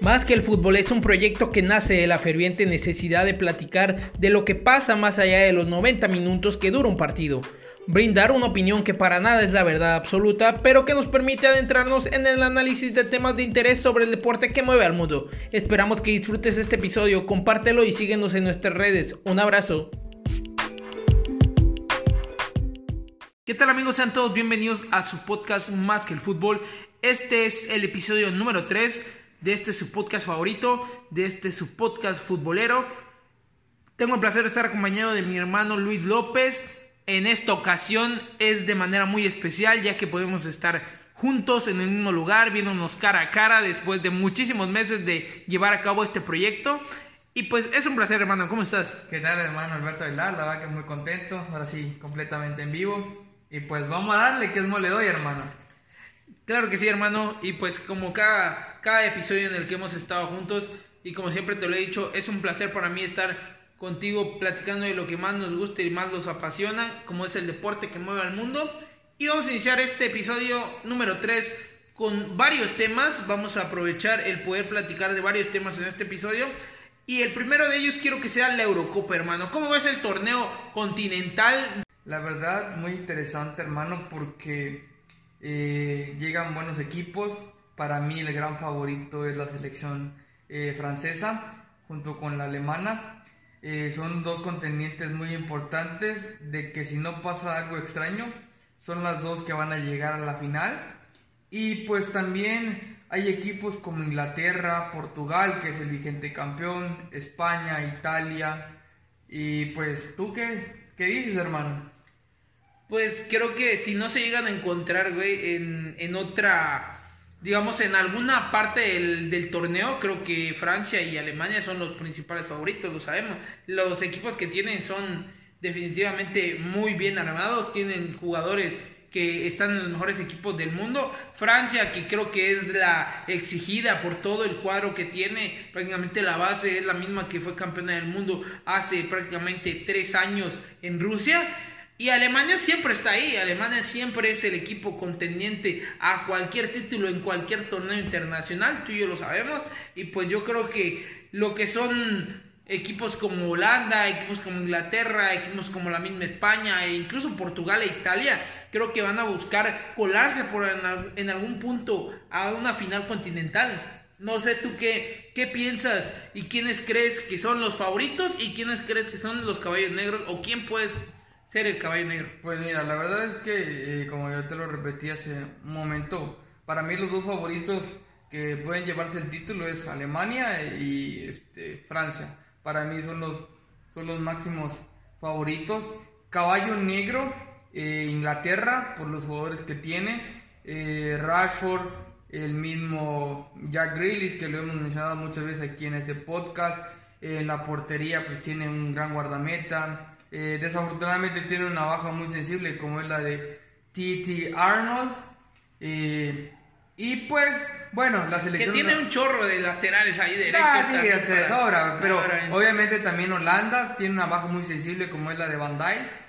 Más que el fútbol es un proyecto que nace de la ferviente necesidad de platicar de lo que pasa más allá de los 90 minutos que dura un partido. Brindar una opinión que para nada es la verdad absoluta, pero que nos permite adentrarnos en el análisis de temas de interés sobre el deporte que mueve al mundo. Esperamos que disfrutes este episodio, compártelo y síguenos en nuestras redes. Un abrazo. ¿Qué tal amigos? Sean todos bienvenidos a su podcast Más que el fútbol. Este es el episodio número 3 de este su podcast favorito, de este su podcast futbolero. Tengo el placer de estar acompañado de mi hermano Luis López. En esta ocasión es de manera muy especial ya que podemos estar juntos en el mismo lugar, viéndonos cara a cara después de muchísimos meses de llevar a cabo este proyecto. Y pues es un placer, hermano. ¿Cómo estás? ¿Qué tal, hermano Alberto Aguilar? La verdad que muy contento. Ahora sí, completamente en vivo. Y pues vamos a darle, que es mole doy, hermano. Claro que sí, hermano. Y pues como cada, cada episodio en el que hemos estado juntos, y como siempre te lo he dicho, es un placer para mí estar contigo platicando de lo que más nos gusta y más nos apasiona, como es el deporte que mueve al mundo. Y vamos a iniciar este episodio número 3 con varios temas. Vamos a aprovechar el poder platicar de varios temas en este episodio. Y el primero de ellos quiero que sea la Eurocopa, hermano. ¿Cómo ves el torneo continental? La verdad, muy interesante, hermano, porque eh, llegan buenos equipos. Para mí el gran favorito es la selección eh, francesa junto con la alemana. Eh, son dos contendientes muy importantes de que si no pasa algo extraño, son las dos que van a llegar a la final. Y pues también hay equipos como Inglaterra, Portugal, que es el vigente campeón, España, Italia. Y pues tú qué, qué dices, hermano? Pues creo que si no se llegan a encontrar, güey, en, en otra, digamos, en alguna parte del, del, torneo, creo que Francia y Alemania son los principales favoritos, lo sabemos. Los equipos que tienen son definitivamente muy bien armados, tienen jugadores que están en los mejores equipos del mundo. Francia, que creo que es la exigida por todo el cuadro que tiene, prácticamente la base es la misma que fue campeona del mundo hace prácticamente tres años en Rusia. Y Alemania siempre está ahí, Alemania siempre es el equipo contendiente a cualquier título en cualquier torneo internacional, tú y yo lo sabemos, y pues yo creo que lo que son equipos como Holanda, equipos como Inglaterra, equipos como la misma España e incluso Portugal e Italia, creo que van a buscar colarse por en, algún punto a una final continental. No sé tú qué, qué piensas y quiénes crees que son los favoritos y quiénes crees que son los caballos negros o quién puedes ser el caballo negro? Pues mira, la verdad es que, eh, como yo te lo repetí hace un momento, para mí los dos favoritos que pueden llevarse el título es Alemania y este, Francia. Para mí son los, son los máximos favoritos. Caballo negro, eh, Inglaterra, por los jugadores que tiene. Eh, Rashford, el mismo Jack Grealish, que lo hemos mencionado muchas veces aquí en este podcast. En la portería, pues tiene un gran guardameta. Eh, desafortunadamente tiene una baja muy sensible como es la de T.T. Arnold. Eh, y pues, bueno, la selección... Que tiene un chorro de laterales ahí derechos. Ah, sí, te sobra, pero obviamente también Holanda tiene una baja muy sensible como es la de Van Dijk.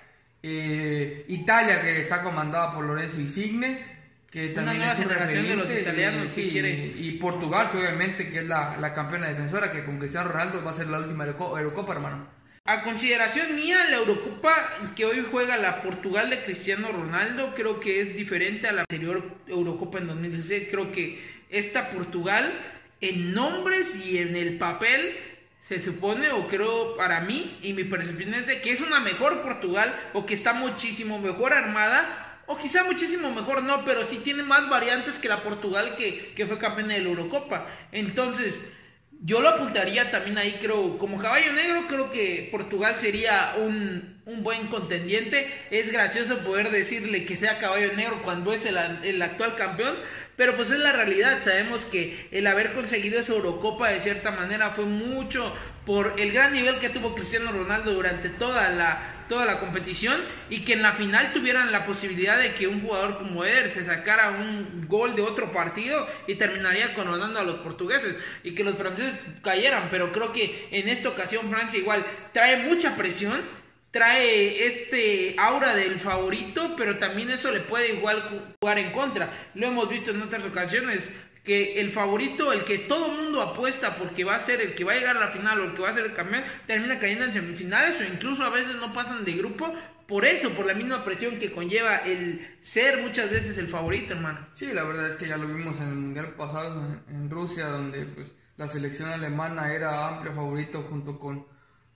Eh, Italia, que está comandada por Lorenzo Insigne. Que también una nueva generación de los italianos y, y Portugal, que obviamente que es la, la campeona defensora, que con Cristiano Ronaldo va a ser la última Eurocopa, hermano. A consideración mía, la Eurocopa que hoy juega la Portugal de Cristiano Ronaldo creo que es diferente a la anterior Eurocopa en 2016. Creo que esta Portugal en nombres y en el papel se supone o creo para mí y mi percepción es de que es una mejor Portugal o que está muchísimo mejor armada o quizá muchísimo mejor no, pero sí tiene más variantes que la Portugal que, fue campeona de la Eurocopa. Entonces, yo lo apuntaría también ahí, creo, como caballo negro, creo que Portugal sería un, un buen contendiente. Es gracioso poder decirle que sea caballo negro cuando es el, el, actual campeón, pero pues es la realidad. Sabemos que el haber conseguido esa Eurocopa de cierta manera fue mucho por el gran nivel que tuvo Cristiano Ronaldo durante toda la toda la competición y que en la final tuvieran la posibilidad de que un jugador como Eder se sacara un gol de otro partido y terminaría coronando a los portugueses y que los franceses cayeran, pero creo que en esta ocasión Francia igual trae mucha presión, trae este aura del favorito, pero también eso le puede igual jugar en contra. Lo hemos visto en otras ocasiones que el favorito, el que todo mundo apuesta porque va a ser el que va a llegar a la final o el que va a ser el campeón, termina cayendo en semifinales o incluso a veces no pasan de grupo por eso, por la misma presión que conlleva el ser muchas veces el favorito, hermano. Sí, la verdad es que ya lo vimos en el Mundial pasado en Rusia, donde pues la selección alemana era amplio favorito junto con,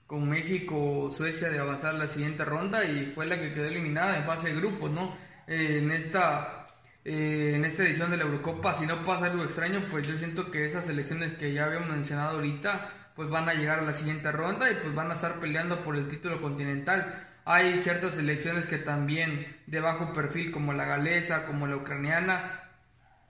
con México o Suecia de avanzar la siguiente ronda y fue la que quedó eliminada en fase de grupos, ¿no? Eh, en esta eh, en esta edición de la Eurocopa, si no pasa algo extraño, pues yo siento que esas selecciones que ya habíamos mencionado ahorita, pues van a llegar a la siguiente ronda y pues van a estar peleando por el título continental. Hay ciertas selecciones que también de bajo perfil, como la galesa, como la ucraniana,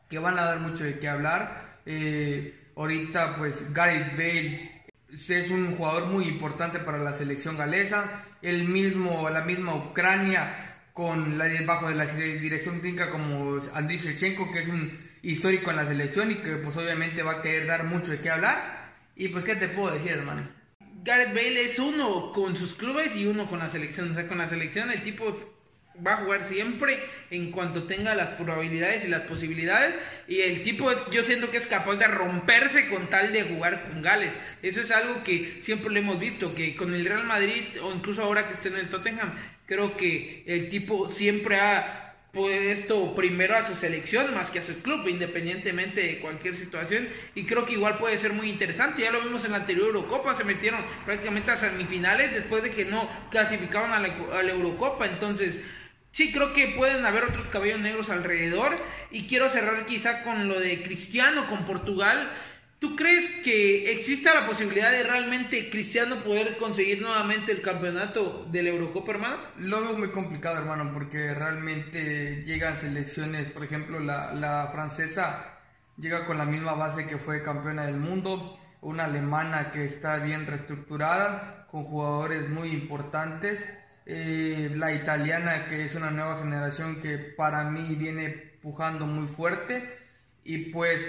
que van a dar mucho de qué hablar. Eh, ahorita, pues Gareth Bale es un jugador muy importante para la selección galesa. El mismo, la misma Ucrania, con la bajo de la dirección técnica como Andriy Shevchenko, que es un histórico en la selección y que pues obviamente va a querer dar mucho de qué hablar. Y pues, ¿qué te puedo decir, hermano? Gareth Bale es uno con sus clubes y uno con la selección. O sea, con la selección el tipo va a jugar siempre en cuanto tenga las probabilidades y las posibilidades. Y el tipo, yo siento que es capaz de romperse con tal de jugar con Gales. Eso es algo que siempre lo hemos visto, que con el Real Madrid o incluso ahora que esté en el Tottenham, creo que el tipo siempre ha puesto primero a su selección más que a su club, independientemente de cualquier situación. Y creo que igual puede ser muy interesante. Ya lo vimos en la anterior Eurocopa, se metieron prácticamente a semifinales después de que no clasificaban a la, a la Eurocopa. Entonces, sí, creo que pueden haber otros cabellos negros alrededor. Y quiero cerrar quizá con lo de Cristiano, con Portugal. ¿Tú crees que exista la posibilidad de realmente Cristiano poder conseguir nuevamente el campeonato de la Eurocopa, hermano? Lo veo muy complicado, hermano, porque realmente llegan selecciones, por ejemplo, la, la francesa llega con la misma base que fue campeona del mundo, una alemana que está bien reestructurada, con jugadores muy importantes, eh, la italiana que es una nueva generación que para mí viene pujando muy fuerte, y pues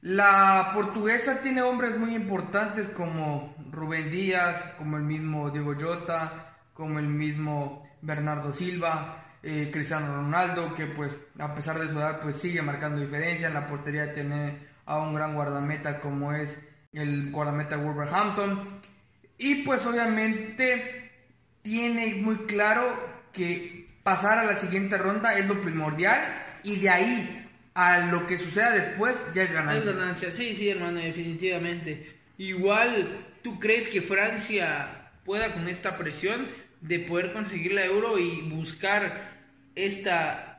la portuguesa tiene hombres muy importantes como Rubén Díaz, como el mismo Diego Jota, como el mismo Bernardo Silva, eh, Cristiano Ronaldo, que pues a pesar de su edad pues sigue marcando diferencia. En la portería tiene a un gran guardameta como es el guardameta Wolverhampton. Y pues obviamente tiene muy claro que pasar a la siguiente ronda es lo primordial y de ahí a lo que suceda después ya es ganancia. Es ganancia, sí, sí, hermano, definitivamente. Igual, ¿tú crees que Francia pueda con esta presión de poder conseguir la euro y buscar esta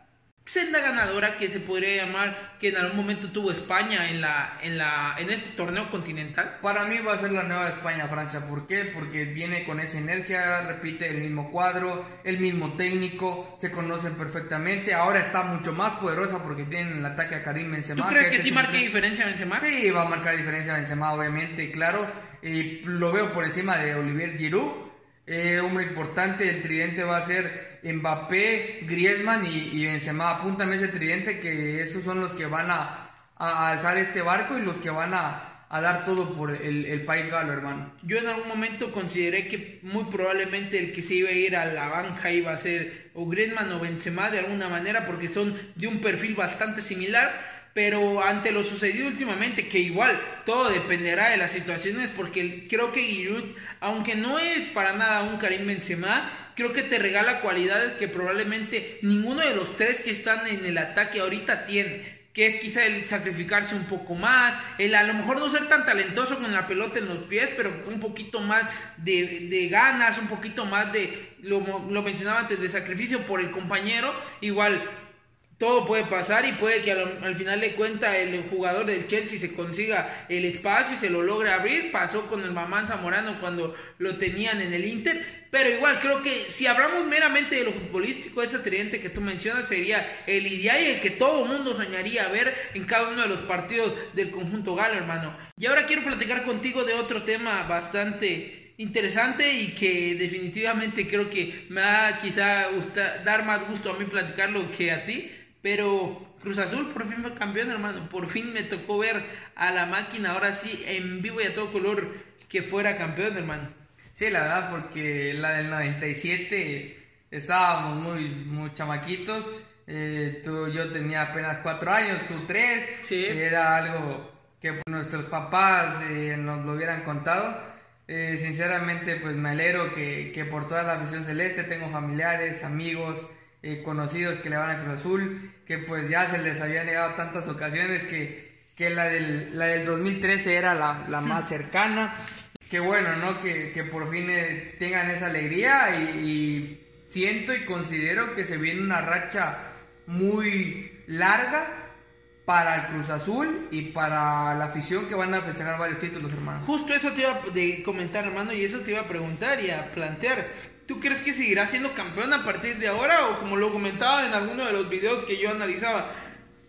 senda ganadora que se podría llamar que en algún momento tuvo España en la en la en este torneo continental? Para mí va a ser la nueva España Francia, ¿por qué? Porque viene con esa energía, repite el mismo cuadro, el mismo técnico, se conocen perfectamente, ahora está mucho más poderosa porque tienen el ataque a Karim Benzema. ¿Tú crees que, sí marque diferencia Benzema? Sí, va a marcar diferencia Benzema obviamente, claro, y lo veo por encima de Olivier Giroud. Eh, hombre importante, el tridente va a ser Mbappé, Griezmann y, Benzema. Apúntame ese tridente que esos son los que van a, alzar este barco y los que van a, dar todo por el, país galo, hermano. Yo en algún momento consideré que muy probablemente el que se iba a ir a la banca iba a ser o Griezmann o Benzema de alguna manera porque son de un perfil bastante similar. Pero ante lo sucedido últimamente, que igual todo dependerá de las situaciones, porque creo que Giroud, aunque no es para nada un Karim Benzema, creo que te regala cualidades que probablemente ninguno de los tres que están en el ataque ahorita tiene. Que es quizá el sacrificarse un poco más, el a lo mejor no ser tan talentoso con la pelota en los pies, pero un poquito más de, ganas, un poquito más de, lo, lo mencionaba antes, de sacrificio por el compañero. Igual, todo puede pasar y puede que al, final de cuentas el jugador del Chelsea se consiga el espacio y se lo logre abrir. Pasó con el Mamán Zamorano cuando lo tenían en el Inter. Pero igual creo que si hablamos meramente de lo futbolístico, ese tridente que tú mencionas sería el ideal y el que todo mundo soñaría ver en cada uno de los partidos del conjunto galo, hermano. Y ahora quiero platicar contigo de otro tema bastante interesante y que definitivamente creo que me va quizá dar más gusto a mí platicarlo que a ti pero Cruz Azul por fin fue campeón, hermano. Por fin me tocó ver a la máquina, ahora sí, en vivo y a todo color, que fuera campeón, hermano. Sí, la verdad, porque la del 97 estábamos muy, muy chamaquitos. Eh, tú, yo tenía apenas cuatro años, tú tres. Sí. Era algo que nuestros papás eh, nos lo hubieran contado. Eh, sinceramente, pues me alegro que, que, por toda la afición celeste tengo familiares, amigos, eh, conocidos que le van a Cruz Azul, que pues ya se les había negado tantas ocasiones que, que la, del, la del 2013 era la, la más cercana. Qué bueno, ¿no? Que, que por fin tengan esa alegría y, y siento y considero que se viene una racha muy larga para el Cruz Azul y para la afición que van a festejar varios títulos, hermano. Justo eso te iba a comentar, hermano, y eso te iba a preguntar y a plantear. ¿Tú crees que seguirá siendo campeón a partir de ahora o como lo comentaba en alguno de los videos que yo analizaba?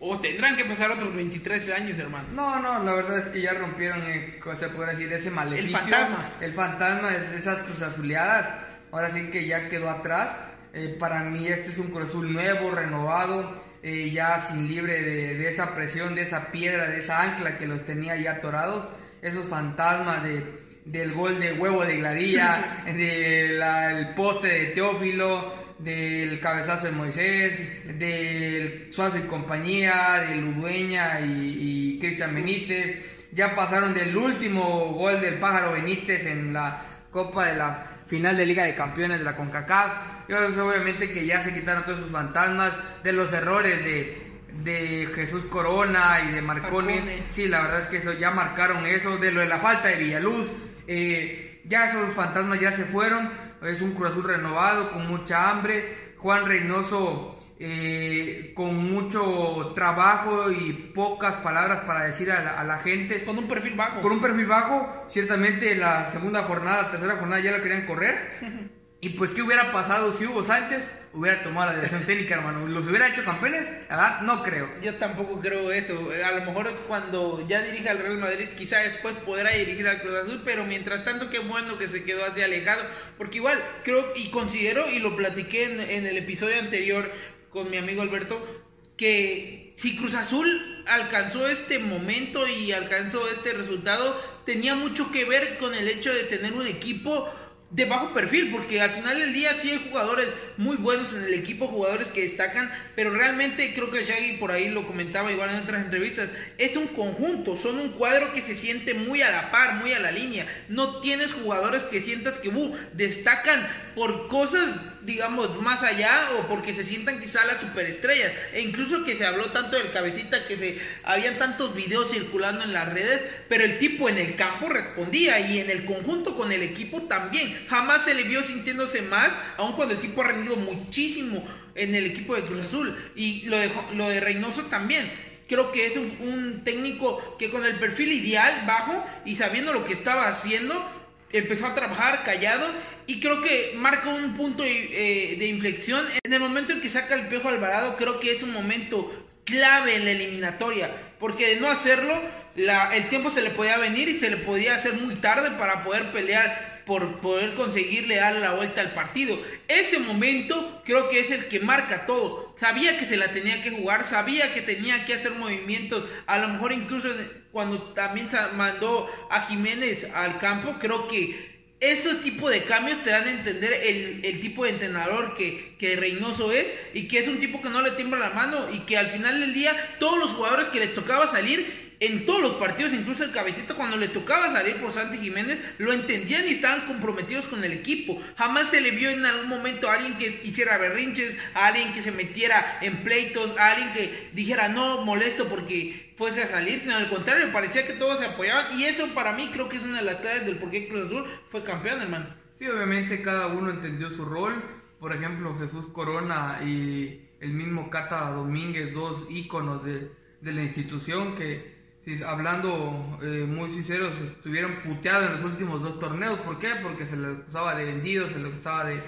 ¿O tendrán que pasar otros 23 años, hermano? No, no, la verdad es que ya rompieron, eh, se puede decir, ese maleficio. El fantasma. El fantasma de esas Cruz Azuleadas. Ahora sí que ya quedó atrás. Eh, para mí este es un Cruz Azul nuevo, renovado, eh, ya sin libre de, de, esa presión, de esa piedra, de esa ancla que los tenía ya atorados. Esos fantasmas de, del gol de huevo de Glaría, del poste de Teófilo, del cabezazo de Moisés, del Suazo y compañía, de Ludueña y, y Cristian Benítez. Ya pasaron del último gol del pájaro Benítez en la Copa de la final de Liga de Campeones de la CONCACAF. Y obviamente que ya se quitaron todos esos fantasmas de los errores de, de Jesús Corona y de Marconi. Marcone. Sí, la verdad es que eso ya marcaron eso, de lo de la falta de Villaluz. Eh, ya esos fantasmas ya se fueron. Es un Cruz Azul renovado, con mucha hambre. Juan Reynoso eh, con mucho trabajo y pocas palabras para decir a la, a la, gente. Con un perfil bajo. Con un perfil bajo. Ciertamente la segunda jornada, tercera jornada ya lo querían correr. Y pues, ¿qué hubiera pasado si Hugo Sánchez hubiera tomado la dirección técnica, hermano? ¿Los hubiera hecho campeones? Verdad, no creo. Yo tampoco creo eso. A lo mejor cuando ya dirija al Real Madrid, quizá después podrá dirigir al Cruz Azul, pero mientras tanto, qué bueno que se quedó así alejado. Porque igual, creo y considero, y lo platiqué en el episodio anterior con mi amigo Alberto, que si Cruz Azul alcanzó este momento y alcanzó este resultado, tenía mucho que ver con el hecho de tener un equipo de bajo perfil, porque al final del día sí hay jugadores muy buenos en el equipo, jugadores que destacan, pero realmente creo que Shaggy por ahí lo comentaba igual en otras entrevistas, es un conjunto, son un cuadro que se siente muy a la par, muy a la línea, no tienes jugadores que sientas que uh, destacan por cosas, digamos, más allá o porque se sientan quizá las superestrellas, e incluso que se habló tanto del cabecita que se habían tantos videos circulando en las redes, pero el tipo en el campo respondía y en el conjunto con el equipo también jamás se le vio sintiéndose más, aun cuando el tipo ha rendido muchísimo en el equipo de Cruz Azul. Y lo de, lo de Reynoso también. Creo que es un, un técnico que con el perfil ideal, bajo, y sabiendo lo que estaba haciendo, empezó a trabajar callado y creo que marca un punto eh, de, inflexión. En el momento en que saca el Pejo Alvarado, creo que es un momento clave en la eliminatoria, porque de no hacerlo, la, el tiempo se le podía venir y se le podía hacer muy tarde para poder pelear por poder conseguirle dar la vuelta al partido. Ese momento creo que es el que marca todo. Sabía que se la tenía que jugar, sabía que tenía que hacer movimientos, a lo mejor incluso cuando también mandó a Jiménez al campo, creo que esos tipos de cambios te dan a entender el, tipo de entrenador que, que, Reynoso es y que es un tipo que no le tiembla la mano y que al final del día todos los jugadores que les tocaba salir en todos los partidos, incluso el cabecito cuando le tocaba salir por Santi Jiménez, lo entendían y estaban comprometidos con el equipo. Jamás se le vio en algún momento a alguien que hiciera berrinches, a alguien que se metiera en pleitos, a alguien que dijera no molesto porque fuese a salir, sino al contrario, parecía que todos se apoyaban y eso para mí creo que es una de las claves del por qué Cruz Azul fue campeón, hermano. Sí, obviamente cada uno entendió su rol. Por ejemplo, Jesús Corona y el mismo Cata Domínguez, dos íconos de, de la institución que hablando eh, muy sinceros, estuvieron puteados en los últimos dos torneos. ¿Por qué? Porque se les acusaba de vendidos, se les acusaba de,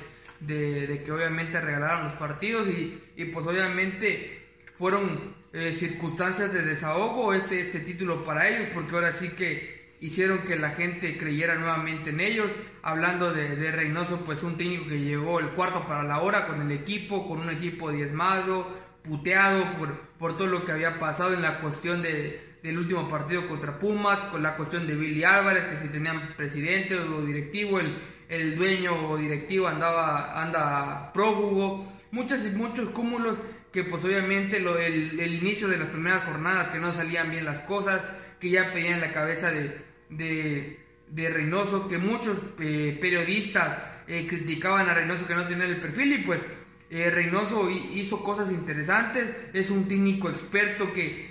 de, de, que obviamente regalaron los partidos y, y pues obviamente fueron eh, circunstancias de desahogo este, este título para ellos, porque ahora sí que hicieron que la gente creyera nuevamente en ellos. Hablando de, de Reynoso, pues un técnico que llegó el cuarto para la hora con el equipo, con un equipo diezmado, puteado por, por todo lo que había pasado en la cuestión de del último partido contra Pumas, con la cuestión de Billy Álvarez, que si tenían presidente o directivo, el, el dueño o directivo andaba anda prófugo, muchos y muchos cúmulos que pues obviamente lo, el, inicio de las primeras jornadas, que no salían bien las cosas, que ya pedían la cabeza de, de, de Reynoso, que muchos eh, periodistas eh, criticaban a Reynoso que no tenía el perfil y pues eh, Reynoso hizo cosas interesantes, es un técnico experto que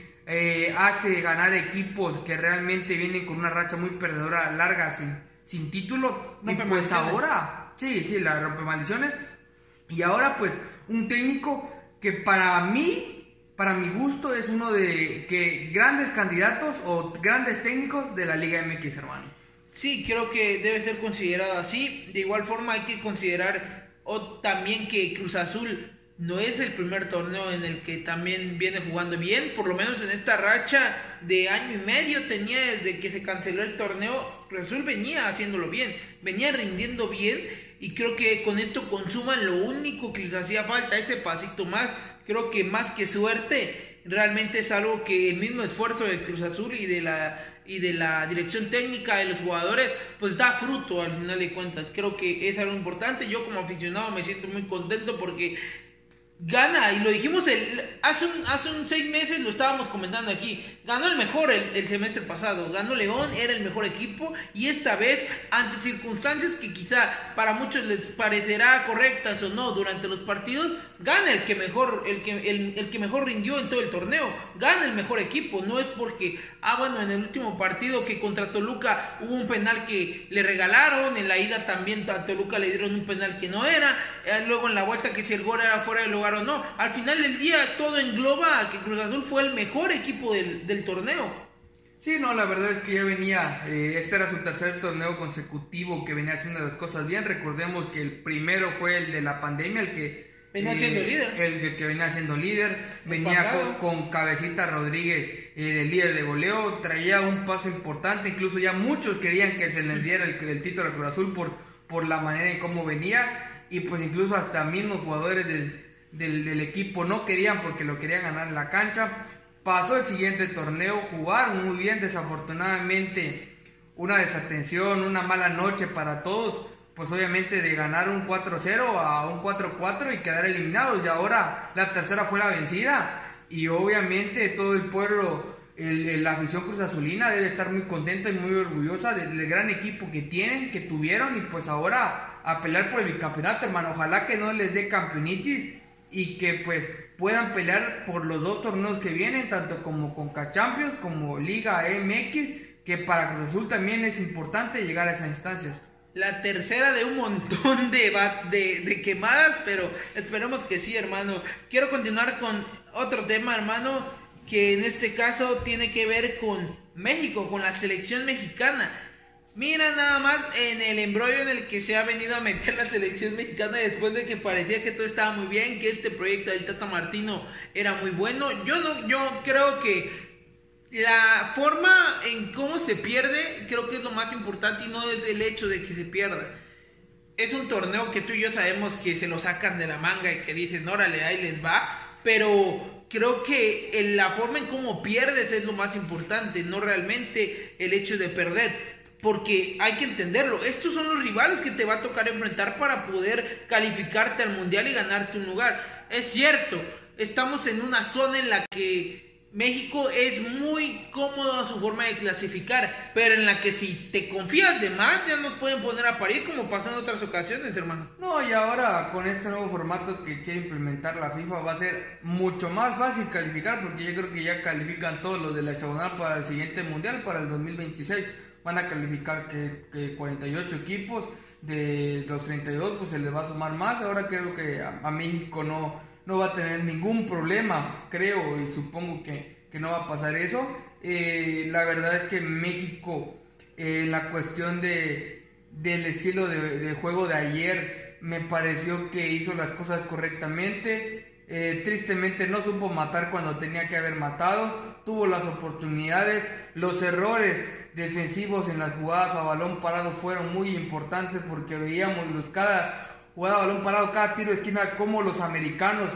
hace ganar equipos que realmente vienen con una racha muy perdedora larga sin, sin título. y pues ahora, sí, sí, la rompe maldiciones. Y ahora pues un técnico que para mí, para mi gusto, es uno de que grandes candidatos o grandes técnicos de la Liga MX, hermano. Sí, creo que debe ser considerado así. De igual forma hay que considerar o también que Cruz Azul no es el primer torneo en el que también viene jugando bien, por lo menos en esta racha de año y medio tenía desde que se canceló el torneo, Cruz Azul venía haciéndolo bien, venía rindiendo bien y creo que con esto consuman lo único que les hacía falta, ese pasito más. Creo que más que suerte, realmente es algo que el mismo esfuerzo de Cruz Azul y de la y de la dirección técnica de los jugadores, pues da fruto al final de cuentas. Creo que es algo importante. Yo como aficionado me siento muy contento porque gana, y lo dijimos el, hace, un, hace un seis meses, lo estábamos comentando aquí, ganó el mejor el, semestre pasado, ganó León, era el mejor equipo, y esta vez, ante circunstancias que quizá para muchos les parecerá correctas o no durante los partidos, gana el que mejor, el que, el, el que mejor rindió en todo el torneo, gana el mejor equipo, no es porque, ah bueno, en el último partido que contra Toluca hubo un penal que le regalaron, en la ida también a Toluca le dieron un penal que no era, eh, luego en la vuelta que si el gol era fuera del lugar o no. Al final del día todo engloba que Cruz Azul fue el mejor equipo del, torneo. Sí, no, la verdad es que ya venía, eh, este era su tercer torneo consecutivo que venía haciendo las cosas bien. Recordemos que el primero fue el de la pandemia, el que venía siendo líder. El que, venía siendo líder, venía con, Cabecita Rodríguez eh, de líder de goleo, traía un paso importante, incluso ya muchos querían que se le diera el, título a Cruz Azul por, por la manera en cómo venía, y pues incluso hasta mismos jugadores del del, equipo no querían porque lo querían ganar en la cancha. Pasó el siguiente torneo, jugaron muy bien, desafortunadamente una desatención, una mala noche para todos, pues obviamente de ganar un 4-0 a un 4-4 y quedar eliminados. Y ahora la tercera fue la vencida y obviamente todo el pueblo, la afición Cruz Azulina debe estar muy contenta y muy orgullosa del, gran equipo que tienen, que tuvieron y pues ahora a pelear por el campeonato hermano. Ojalá que no les dé campeonitis y que pues puedan pelear por los dos torneos que vienen, tanto como con Champions como Liga MX, que para Cruz Azul también es importante llegar a esas instancias. La tercera de un montón de, de, de quemadas, pero esperemos que sí, hermano. Quiero continuar con otro tema, hermano, que en este caso tiene que ver con México, con la selección mexicana. Mira nada más en el embrollo en el que se ha venido a meter la selección mexicana después de que parecía que todo estaba muy bien, que este proyecto del Tata Martino era muy bueno. Yo no, yo creo que la forma en cómo se pierde, creo que es lo más importante y no es el hecho de que se pierda. Es un torneo que tú y yo sabemos que se lo sacan de la manga y que dicen, órale, ahí les va, pero creo que la forma en cómo pierdes es lo más importante, no realmente el hecho de perder. Porque hay que entenderlo, estos son los rivales que te va a tocar enfrentar para poder calificarte al mundial y ganarte un lugar. Es cierto, estamos en una zona en la que México es muy cómodo a su forma de clasificar, pero en la que si te confías de más ya no pueden poner a parir como pasó en otras ocasiones, hermano. No, y ahora con este nuevo formato que quiere implementar la FIFA va a ser mucho más fácil calificar porque yo creo que ya califican todos los de la hexagonal para el siguiente mundial, para el 2026 van a calificar que, 48 equipos, de los 32 pues se les va a sumar más, ahora creo que a, México no, no va a tener ningún problema, creo y supongo que, que no va a pasar eso. Eh, la verdad es que México, eh, la cuestión de, del estilo de, de, juego de ayer, me pareció que hizo las cosas correctamente. Eh, tristemente no supo matar cuando tenía que haber matado, tuvo las oportunidades, los errores defensivos en las jugadas a balón parado fueron muy importantes porque veíamos los, cada jugada balón parado, cada tiro de esquina, como los americanos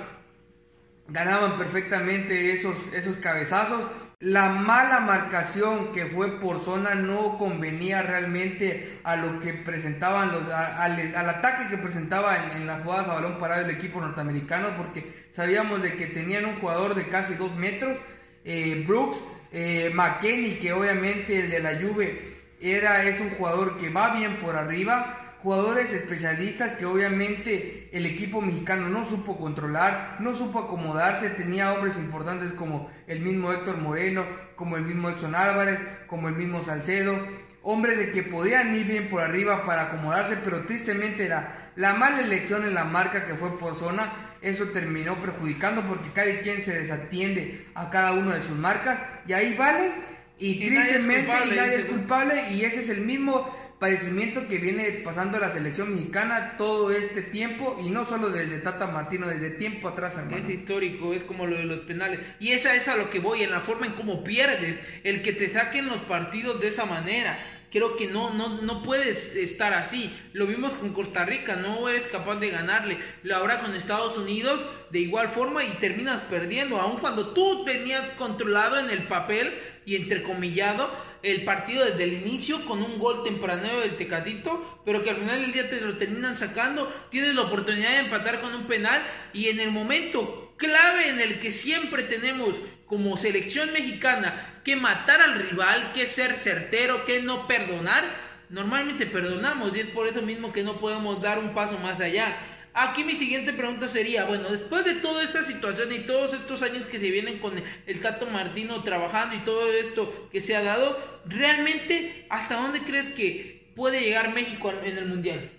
ganaban perfectamente esos, esos cabezazos. La mala marcación que fue por zona no convenía realmente a lo que presentaban al, ataque que presentaba en, las jugadas a balón parado el equipo norteamericano porque sabíamos de que tenían un jugador de casi dos metros, eh, Brooks, eh, McKenney que obviamente el de la Juve era, es un jugador que va bien por arriba, jugadores especialistas que obviamente el equipo mexicano no supo controlar, no supo acomodarse, tenía hombres importantes como el mismo Héctor Moreno, como el mismo Edson Álvarez, como el mismo Salcedo, hombres de que podían ir bien por arriba para acomodarse, pero tristemente la, la mala elección en la marca que fue por zona, eso terminó perjudicando porque cada quien se desatiende a cada una de sus marcas y ahí vale y, tristemente nadie es culpable y ese es el mismo padecimiento que viene pasando la selección mexicana todo este tiempo y no solo desde Tata Martino, desde tiempo atrás, hermano. Es histórico, es como lo de los penales. Y esa es a lo que voy, en la forma en cómo pierdes, el que te saquen los partidos de esa manera. Creo que no, no, no puedes estar así. Lo vimos con Costa Rica, no eres capaz de ganarle. Lo habrá con Estados Unidos de igual forma y terminas perdiendo, aun cuando tú venías controlado en el papel y entrecomillado el partido desde el inicio con un gol tempranero del Tecatito, pero que al final del día te lo terminan sacando, tienes la oportunidad de empatar con un penal y en el momento clave en el que siempre tenemos como selección mexicana que matar al rival, que ser certero, que no perdonar, normalmente perdonamos y es por eso mismo que no podemos dar un paso más allá. Aquí mi siguiente pregunta sería, bueno, después de toda esta situación y todos estos años que se vienen con el Tato Martino trabajando y todo esto que se ha dado, ¿realmente hasta dónde crees que puede llegar México en el Mundial?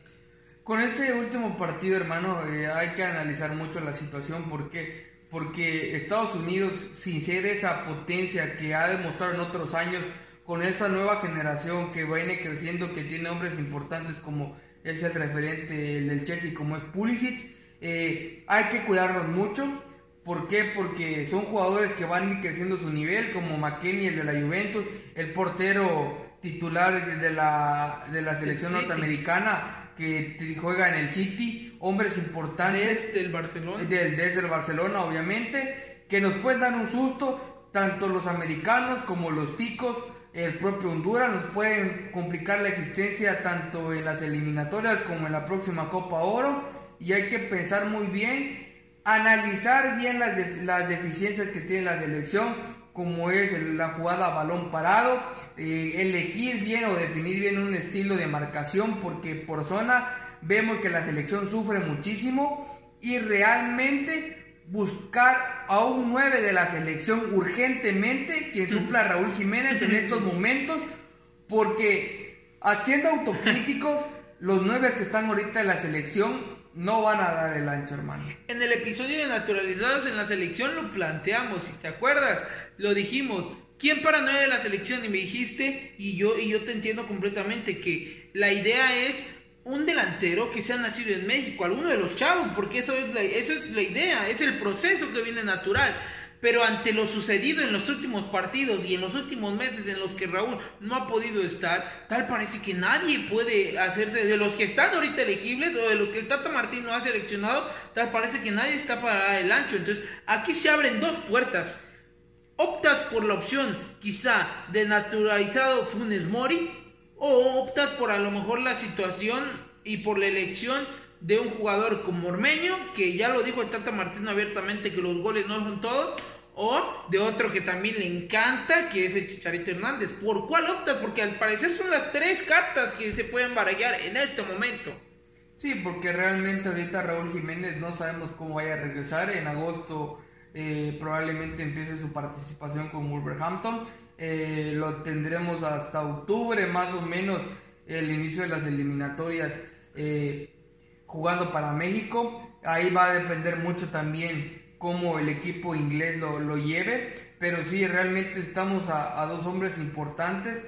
Con este último partido, hermano, eh, hay que analizar mucho la situación porque porque Estados Unidos, sin ser esa potencia que ha demostrado en otros años, con esta nueva generación que viene creciendo, que tiene hombres importantes como es el referente del Chelsea como es Pulisic. Eh, hay que cuidarlos mucho. ¿Por qué? Porque son jugadores que van creciendo su nivel, como McKenny, el de la Juventus, el portero titular de la, de la selección norteamericana que juega en el City, hombres importantes. Desde el Barcelona. desde el Barcelona, obviamente, que nos pueden dar un susto, tanto los americanos como los ticos el propio Honduras nos pueden complicar la existencia tanto en las eliminatorias como en la próxima Copa Oro. Y hay que pensar muy bien, analizar bien las, las deficiencias que tiene la selección, como es la jugada balón parado, eh, elegir bien o definir bien un estilo de marcación porque por zona vemos que la selección sufre muchísimo. Y realmente buscar a un 9 de la selección urgentemente, quien supla a Raúl Jiménez en estos momentos, porque haciendo autocríticos, los 9 que están ahorita en la selección no van a dar el ancho, hermano. En el episodio de Naturalizados en la selección lo planteamos, si te acuerdas, lo dijimos. ¿Quién para 9 de la selección? Y me dijiste, y yo, y yo te entiendo completamente, que la idea es un delantero que sea nacido en México, alguno de los chavos, porque eso es la, idea, es el proceso que viene natural. Pero ante lo sucedido en los últimos partidos y en los últimos meses en los que Raúl no ha podido estar, tal parece que nadie puede hacerse, de los que están ahorita elegibles o de los que el Tata Martín no ha seleccionado, tal parece que nadie está para el ancho. Entonces aquí se abren dos puertas. Optas por la opción quizá de naturalizado Funes Mori o optas por a lo mejor la situación y por la elección de un jugador como Ormeño, que ya lo dijo el Tata Martino abiertamente que los goles no son todo, o de otro que también le encanta, que es el Chicharito Hernández. ¿Por cuál optas? Porque al parecer son las tres cartas que se pueden barajar en este momento. Sí, porque realmente ahorita Raúl Jiménez no sabemos cómo vaya a regresar. En agosto eh, probablemente empiece su participación con Wolverhampton eh, tendremos hasta octubre más o menos el inicio de las eliminatorias eh, jugando para México. Ahí va a depender mucho también cómo el equipo inglés lo, lleve. Pero sí, realmente estamos a, dos hombres importantes.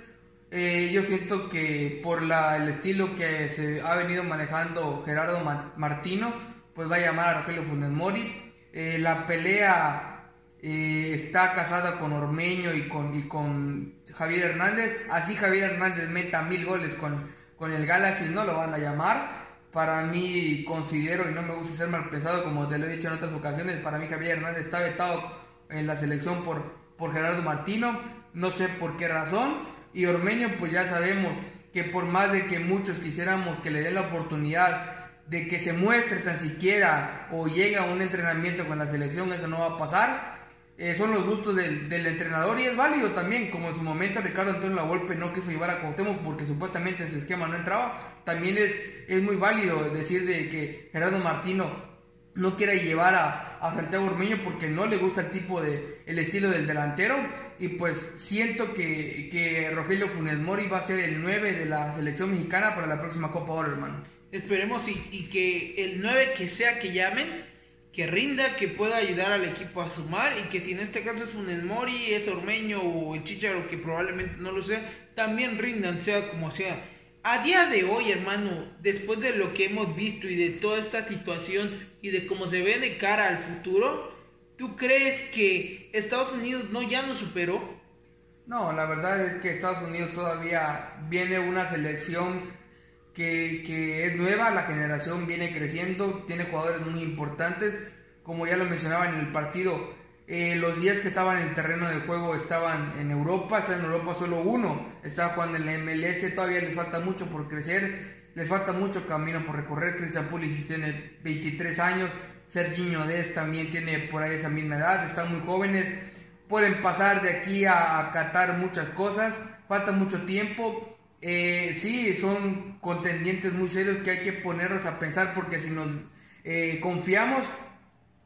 Eh, yo siento que por la, el estilo que se ha venido manejando Gerardo Martino, pues va a llamar a Rogelio Funes Mori. la pelea eh, está casada con Ormeño y con, y con Javier Hernández. Así Javier Hernández meta mil goles con, con el Galaxy, no lo van a llamar para mí considero, y no me gusta ser mal pensado, como te lo he dicho en otras ocasiones, para mí Javier Hernández está vetado en la selección por, por Gerardo Martino, no sé por qué razón, y Ormeño pues ya sabemos que por más de que muchos quisiéramos que le den la oportunidad de que se muestre tan siquiera o llegue a un entrenamiento con la selección, eso no va a pasar. Eh, son los gustos del, entrenador y es válido también, como en su momento Ricardo Antonio Lavolpe no quiso llevar a Cuauhtémoc porque supuestamente en su esquema no entraba, también es, es muy válido decir de que Gerardo Martino no quiere llevar a, a Santiago Ormeño porque no le gusta el tipo de, el estilo del delantero y pues siento que, que Rogelio Funes Mori va a ser el 9 de la selección mexicana para la próxima Copa Oro, hermano. Esperemos y, y que el 9 que sea que llamen que rinda, que pueda ayudar al equipo a sumar y que si en este caso es un Mori, es Ormeño o el Chicharo, que probablemente no lo sea, también rindan, sea como sea. A día de hoy, hermano, después de lo que hemos visto y de toda esta situación y de cómo se ve de cara al futuro, ¿tú crees que Estados Unidos no ya nos superó? No, la verdad es que Estados Unidos todavía viene una selección que, es nueva, la generación viene creciendo, tiene jugadores muy importantes, como ya lo mencionaba en el partido, eh, los 10 que estaban en el terreno de juego estaban en Europa, está en Europa solo uno, está jugando en la MLS, todavía les falta mucho por crecer, les falta mucho camino por recorrer, Christian Pulisic tiene 23 años, Serginho Dest también tiene por ahí esa misma edad, están muy jóvenes, pueden pasar de aquí a, a muchas cosas, falta mucho tiempo, eh, sí, son contendientes muy serios que hay que ponernos a pensar porque si nos eh, confiamos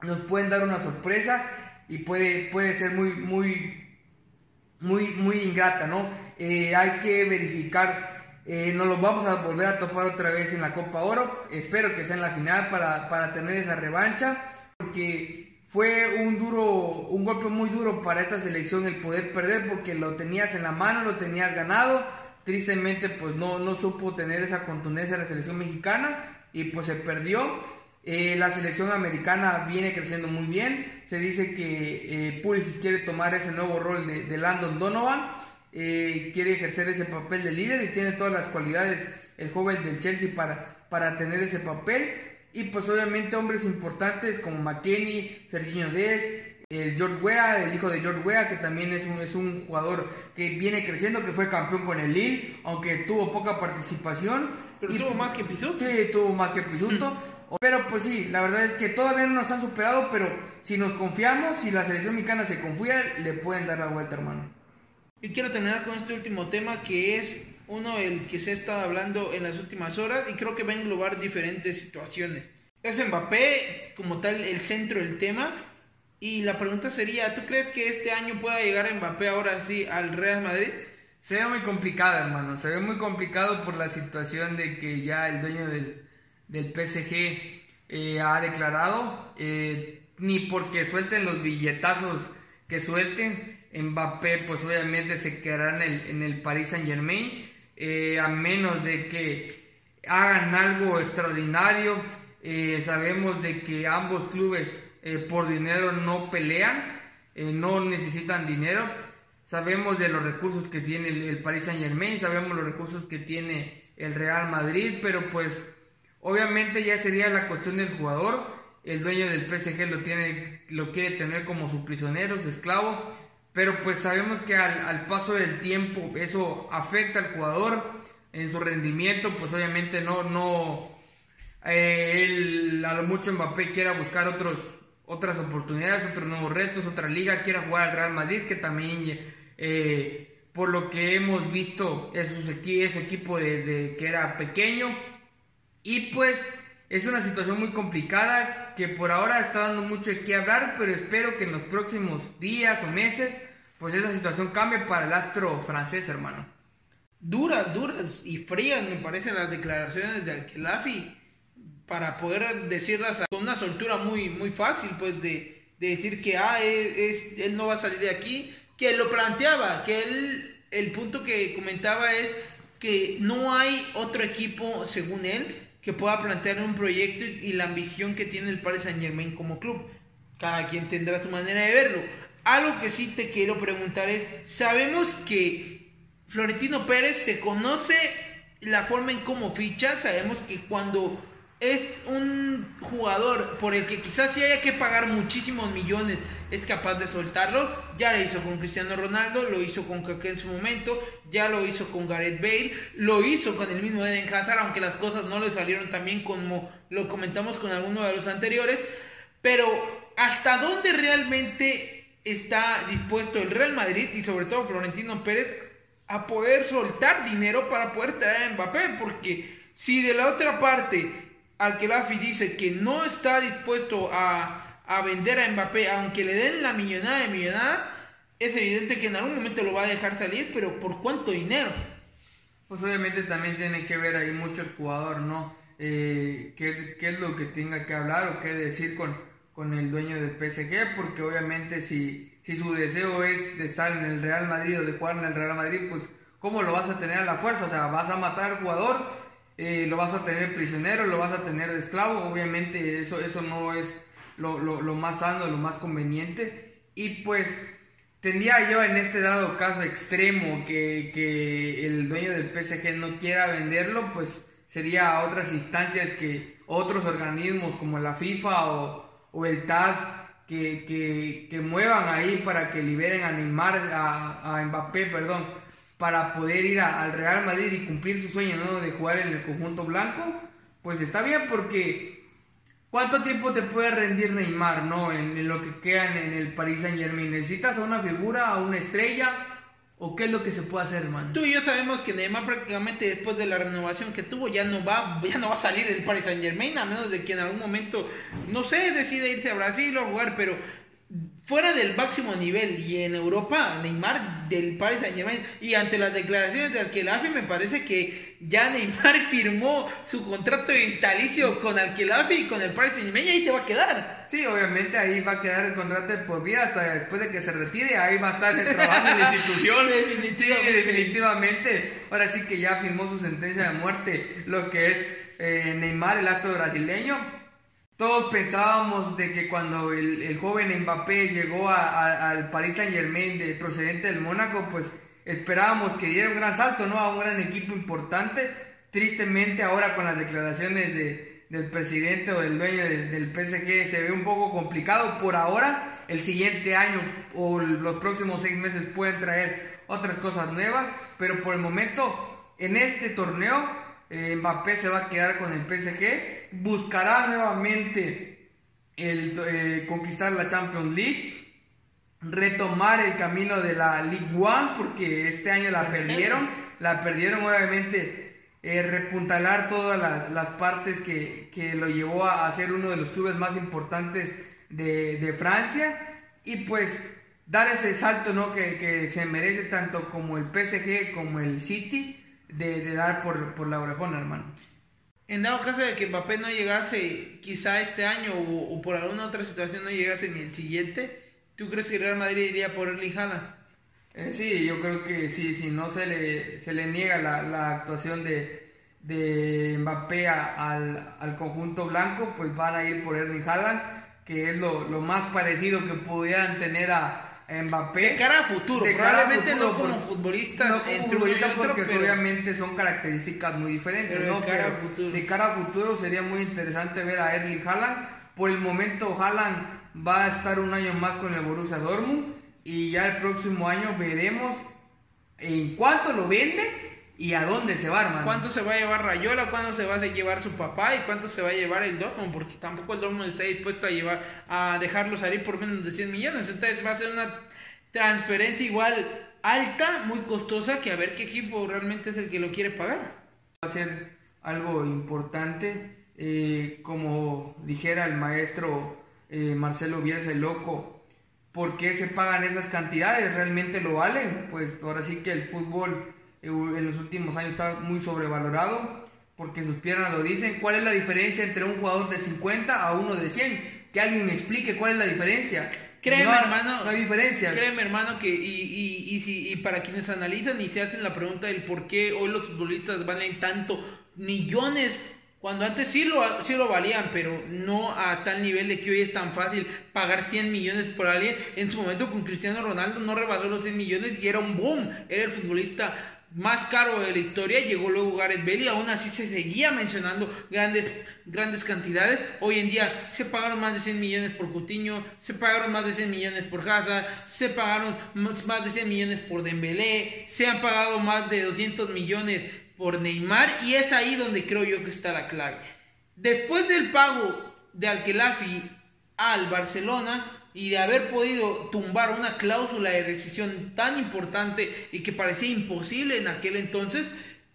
nos pueden dar una sorpresa y puede, puede ser muy, muy, muy, muy ingrata, ¿no? Eh, hay que verificar, nos los vamos a volver a topar otra vez en la Copa Oro, espero que sea en la final para, para tener esa revancha, porque fue un duro, un golpe muy duro para esta selección el poder perder porque lo tenías en la mano, lo tenías ganado tristemente pues no, no supo tener esa contundencia de la selección mexicana y pues se perdió. Eh, la selección americana viene creciendo muy bien. Se dice que eh, quiere tomar ese nuevo rol de, de Landon Donovan. Eh, quiere ejercer ese papel de líder y tiene todas las cualidades el joven del Chelsea para, para tener ese papel. Y pues obviamente hombres importantes como McKenny, Serginho Dez, el George Weah, el hijo de George Weah, que también es un, es un jugador que viene creciendo, que fue campeón con el Lille, aunque tuvo poca participación. Pero y, tuvo más que Pisuto. Sí, tuvo más que Pisuto. Pero pues sí, la verdad es que todavía no nos han superado, pero si nos confiamos, si la selección mexicana se confía, le pueden dar la vuelta, hermano. Y quiero terminar con este último tema que es uno el que se ha estado hablando en las últimas horas y creo que va a englobar diferentes situaciones. Es Mbappé como tal el centro del tema y la pregunta sería, ¿tú crees que este año pueda llegar Mbappé ahora sí al Real Madrid? Se ve muy complicado, hermano. Se ve muy complicado por la situación de que ya el dueño del, del PSG eh, ha declarado, eh, ni porque suelten los billetazos que suelten, Mbappé pues obviamente se quedará en el, en el Paris Saint Germain, eh, a menos de que hagan algo extraordinario. sabemos de que ambos clubes por dinero no pelean, no necesitan dinero. Sabemos de los recursos que tiene el, Paris Saint Germain, sabemos los recursos que tiene el Real Madrid, pero pues Obviamente ya sería la cuestión del jugador. El dueño del PSG lo, tiene, lo quiere tener como su prisionero, su esclavo. Pero pues sabemos que al, al, paso del tiempo eso afecta al jugador en su rendimiento. Pues obviamente no, no, eh, él a lo mucho Mbappé quiera buscar otros, otras oportunidades, otros nuevos retos, otra liga, quiera jugar al Real Madrid, que también eh, por lo que hemos visto es su, equipo desde que era pequeño y pues es una situación muy complicada que por ahora está dando mucho de qué hablar, pero espero que en los próximos días o meses pues esa situación cambie para el astro francés, hermano. Duras, duras y frías me parecen las declaraciones de Alkelafi para poder decirlas con una soltura muy, muy fácil, pues de, de decir que ah, es, es, él no va a salir de aquí, que lo planteaba, que él, el punto que comentaba es que no hay otro equipo, según él, que pueda plantear un proyecto y la ambición que tiene el Paris Saint Germain como club. Cada quien tendrá su manera de verlo. Algo que sí te quiero preguntar es, sabemos que Florentino Pérez se conoce la forma en cómo ficha, sabemos que cuando es un jugador por el que quizás si haya que pagar muchísimos millones, es capaz de soltarlo. Ya lo hizo con Cristiano Ronaldo, lo hizo con Kaká en su momento, ya lo hizo con Gareth Bale, lo hizo con el mismo Eden Hazard, aunque las cosas no le salieron tan bien como lo comentamos con alguno de los anteriores. Pero hasta dónde realmente está dispuesto el Real Madrid y sobre todo Florentino Pérez a poder soltar dinero para poder traer a Mbappé, porque si de la otra parte Alquelafi dice que no está dispuesto a, a, vender a Mbappé, aunque le den la millonada de millonada, es evidente que en algún momento lo va a dejar salir, pero ¿por cuánto dinero? Pues obviamente también tiene que ver ahí mucho el jugador, ¿no? Eh, ¿qué, ¿qué, es lo que tenga que hablar o qué decir con, con el dueño del PSG, porque obviamente si, si su deseo es de estar en el Real Madrid o de jugar en el Real Madrid, pues ¿cómo lo vas a tener a la fuerza? O sea, vas a matar al jugador eh, lo vas a tener prisionero, lo vas a tener de esclavo, obviamente eso, eso no es lo, lo, más sano, lo más conveniente. Y pues tendría yo en este dado caso extremo que, que el dueño del PSG no quiera venderlo, pues sería a otras instancias que otros organismos como la FIFA o, o el TAS que, que, que, muevan ahí para que liberen a Neymar, a, a Mbappé, perdón, para poder ir al Real Madrid y cumplir su sueño de jugar en el conjunto blanco, pues está bien porque ¿cuánto tiempo te puede rendir Neymar ¿no? en, lo que queda en, el Paris Saint Germain? ¿Necesitas a una figura, a una estrella? ¿O qué es lo que se puede hacer, hermano? Tú y yo sabemos que Neymar prácticamente después de la renovación que tuvo ya no va, ya no va a salir del Paris Saint Germain, a menos de que en algún momento, no sé, decida irse a Brasil o jugar, pero fuera del máximo nivel y en Europa, Neymar del Paris Saint Germain y ante las declaraciones de Alquelafi me parece que ya Neymar firmó su contrato vitalicio con Alquelafi y con el Paris Saint Germain y ahí se va a quedar. Sí, obviamente ahí va a quedar el contrato por vida hasta después de que se retire, ahí va a estar el trabajo en la institución. definitivamente. definitivamente. Ahora sí que ya firmó su sentencia de muerte, lo que es eh, Neymar, el acto brasileño todos pensábamos de que cuando el, joven Mbappé llegó al Paris Saint Germain de, procedente del Mónaco, pues esperábamos que diera un gran salto, ¿no? A un gran equipo importante. Tristemente ahora con las declaraciones de, del presidente o del dueño del PSG se ve un poco complicado. Por ahora, el siguiente año o los próximos seis meses pueden traer otras cosas nuevas, pero por el momento en este torneo eh, Mbappé se va a quedar con el PSG, buscará nuevamente el, eh, conquistar la Champions League, retomar el camino de la Ligue 1 porque este año la perdieron, la perdieron obviamente eh, repuntalar todas las, partes que, lo llevó a, ser uno de los clubes más importantes de, Francia y pues dar ese salto ¿no? que, que se merece tanto como el PSG como el City de, dar por, por la orejona, hermano. En dado caso de que Mbappé no llegase quizá este año o, por alguna otra situación no llegase ni el siguiente, ¿tú crees que Real Madrid iría por Erling Haaland? Eh, sí, yo creo que sí, si no se le, se le niega la, la actuación de, de Mbappé al, al, conjunto blanco, pues van a ir por Erling Haaland, que es lo, lo más parecido que pudieran tener a, Mbappé. De cara a futuro, probablemente no como futbolista, no porque obviamente son características muy diferentes. de, cara a futuro. de cara a futuro sería muy interesante ver a Erling Haaland. Por el momento Haaland va a estar un año más con el Borussia Dortmund y ya el próximo año veremos en cuánto lo vende ¿Y a dónde se va, hermano? ¿Cuánto se va a llevar Rayola? ¿Cuánto se va a llevar su papá? ¿Y cuánto se va a llevar el Dortmund? Porque tampoco el Dortmund está dispuesto a llevar a dejarlo salir por menos de 100 millones. Entonces va a ser una transferencia igual alta, muy costosa, que a ver qué equipo realmente es el que lo quiere pagar. Va a ser algo importante. Eh, como dijera el maestro eh, Marcelo Bielsa, el loco, ¿por qué se pagan esas cantidades? ¿Realmente lo valen? Pues ahora sí que el fútbol en los últimos años está muy sobrevalorado, porque sus piernas lo dicen. ¿Cuál es la diferencia entre un jugador de 50 a uno de 100? Que alguien me explique cuál es la diferencia. Créeme, hermano. No hay diferencia. Créeme, hermano, que y, y, y, y, para quienes analizan y se hacen la pregunta del por qué hoy los futbolistas valen tanto millones Cuando antes sí lo, sí lo valían, pero no a tal nivel de que hoy es tan fácil pagar 100 millones por alguien. En su momento con Cristiano Ronaldo no rebasó los 100 millones y era un boom. Era el futbolista más caro de la historia. Llegó luego Gareth Bale y aún así se seguía mencionando grandes, grandes cantidades. Hoy en día se pagaron más de 100 millones por Coutinho, se pagaron más de 100 millones por Hazard, se pagaron más de 100 millones por Dembélé, se han pagado más de 200 millones por Neymar y es ahí donde creo yo que está la clave. Después del pago de Alquelafi al Barcelona y de haber podido tumbar una cláusula de rescisión tan importante y que parecía imposible en aquel entonces,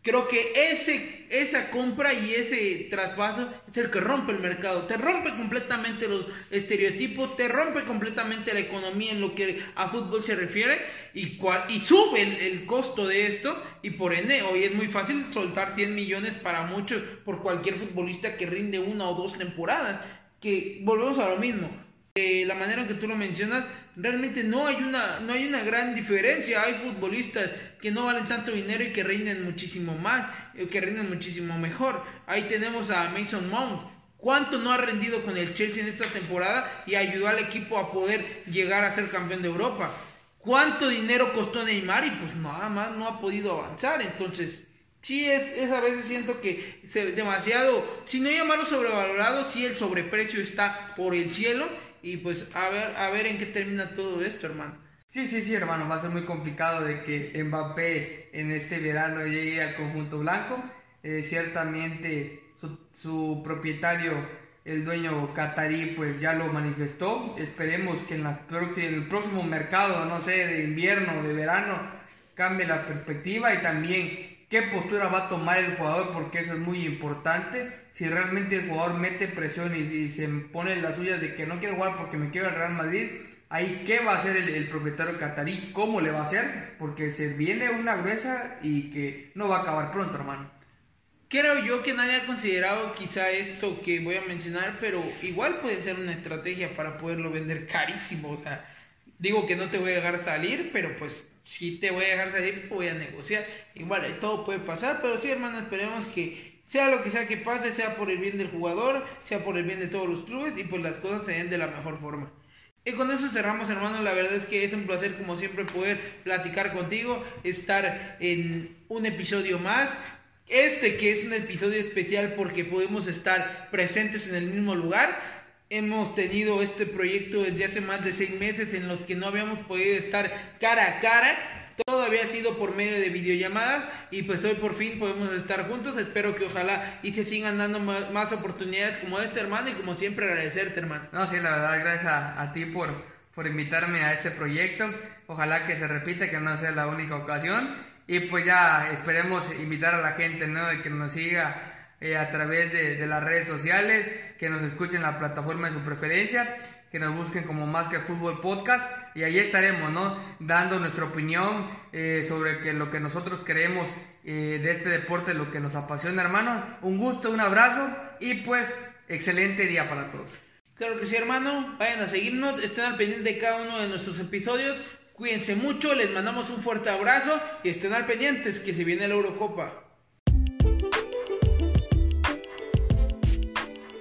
Creo que ese, esa compra y ese traspaso es el que rompe el mercado. Te rompe completamente los estereotipos, te rompe completamente la economía en lo que a fútbol se refiere y, y sube el, el, costo de esto. Y por ende, hoy es muy fácil soltar 100 millones para muchos por cualquier futbolista que rinde una o dos temporadas. Que volvemos a lo mismo la manera en que tú lo mencionas, realmente no hay una no hay una gran diferencia. Hay futbolistas que no valen tanto dinero y que rinden muchísimo más, eh, que rinden muchísimo mejor. Ahí tenemos a Mason Mount. ¿Cuánto no ha rendido con el Chelsea en esta temporada y ayudó al equipo a poder llegar a ser campeón de Europa? ¿Cuánto dinero costó Neymar? Y pues nada más no ha podido avanzar. Entonces, sí es, es a veces siento que se, demasiado, si no llamarlo sobrevalorado, sí el sobreprecio está por el cielo y pues a ver, a ver en qué termina todo esto, hermano. Sí, sí, sí, hermano, va a ser muy complicado de que Mbappé en este verano llegue al conjunto blanco. Eh, ciertamente su, propietario, el dueño catarí, pues ya lo manifestó. Esperemos que en, en el próximo mercado, no sé, de invierno, de verano, cambie la perspectiva y también qué postura va a tomar el jugador, porque eso es muy importante. Si realmente el jugador mete presión y, se pone las suyas de que no quiero jugar porque me quiero al Real Madrid, ahí qué va a hacer el, propietario catarí, cómo le va a hacer, porque se viene una gruesa y que no va a acabar pronto, hermano. Creo yo que nadie ha considerado quizá esto que voy a mencionar, pero igual puede ser una estrategia para poderlo vender carísimo. O sea, digo que no te voy a dejar salir, pero pues si te voy a dejar salir, voy a negociar. Igual, todo puede pasar, pero sí, hermano, esperemos que sea lo que sea que pase, sea por el bien del jugador, sea por el bien de todos los clubes y pues las cosas se den de la mejor forma. Y con eso cerramos, hermano. La verdad es que es un placer, como siempre, poder platicar contigo, estar en un episodio más. Este que es un episodio especial porque podemos estar presentes en el mismo lugar Hemos tenido este proyecto desde hace más de seis meses en los que no habíamos podido estar cara a cara. Todo había sido por medio de videollamadas y pues hoy por fin podemos estar juntos. Espero que ojalá y se sigan dando más, oportunidades como este hermano y como siempre agradecerte hermano. No, sí, la verdad, gracias a, ti por, por invitarme a este proyecto. Ojalá que se repita, que no sea la única ocasión. Y pues ya esperemos invitar a la gente, ¿no? De que nos siga eh, a través de, las redes sociales, que nos escuchen en la plataforma de su preferencia, que nos busquen como Más que Fútbol Podcast y ahí estaremos, ¿no? Dando nuestra opinión eh, sobre que lo que nosotros creemos eh, de este deporte, lo que nos apasiona, hermano. Un gusto, un abrazo y pues excelente día para todos. Claro que sí, hermano. Vayan a seguirnos, estén al pendiente de cada uno de nuestros episodios. Cuídense mucho, les mandamos un fuerte abrazo y estén al pendientes que se viene la Eurocopa.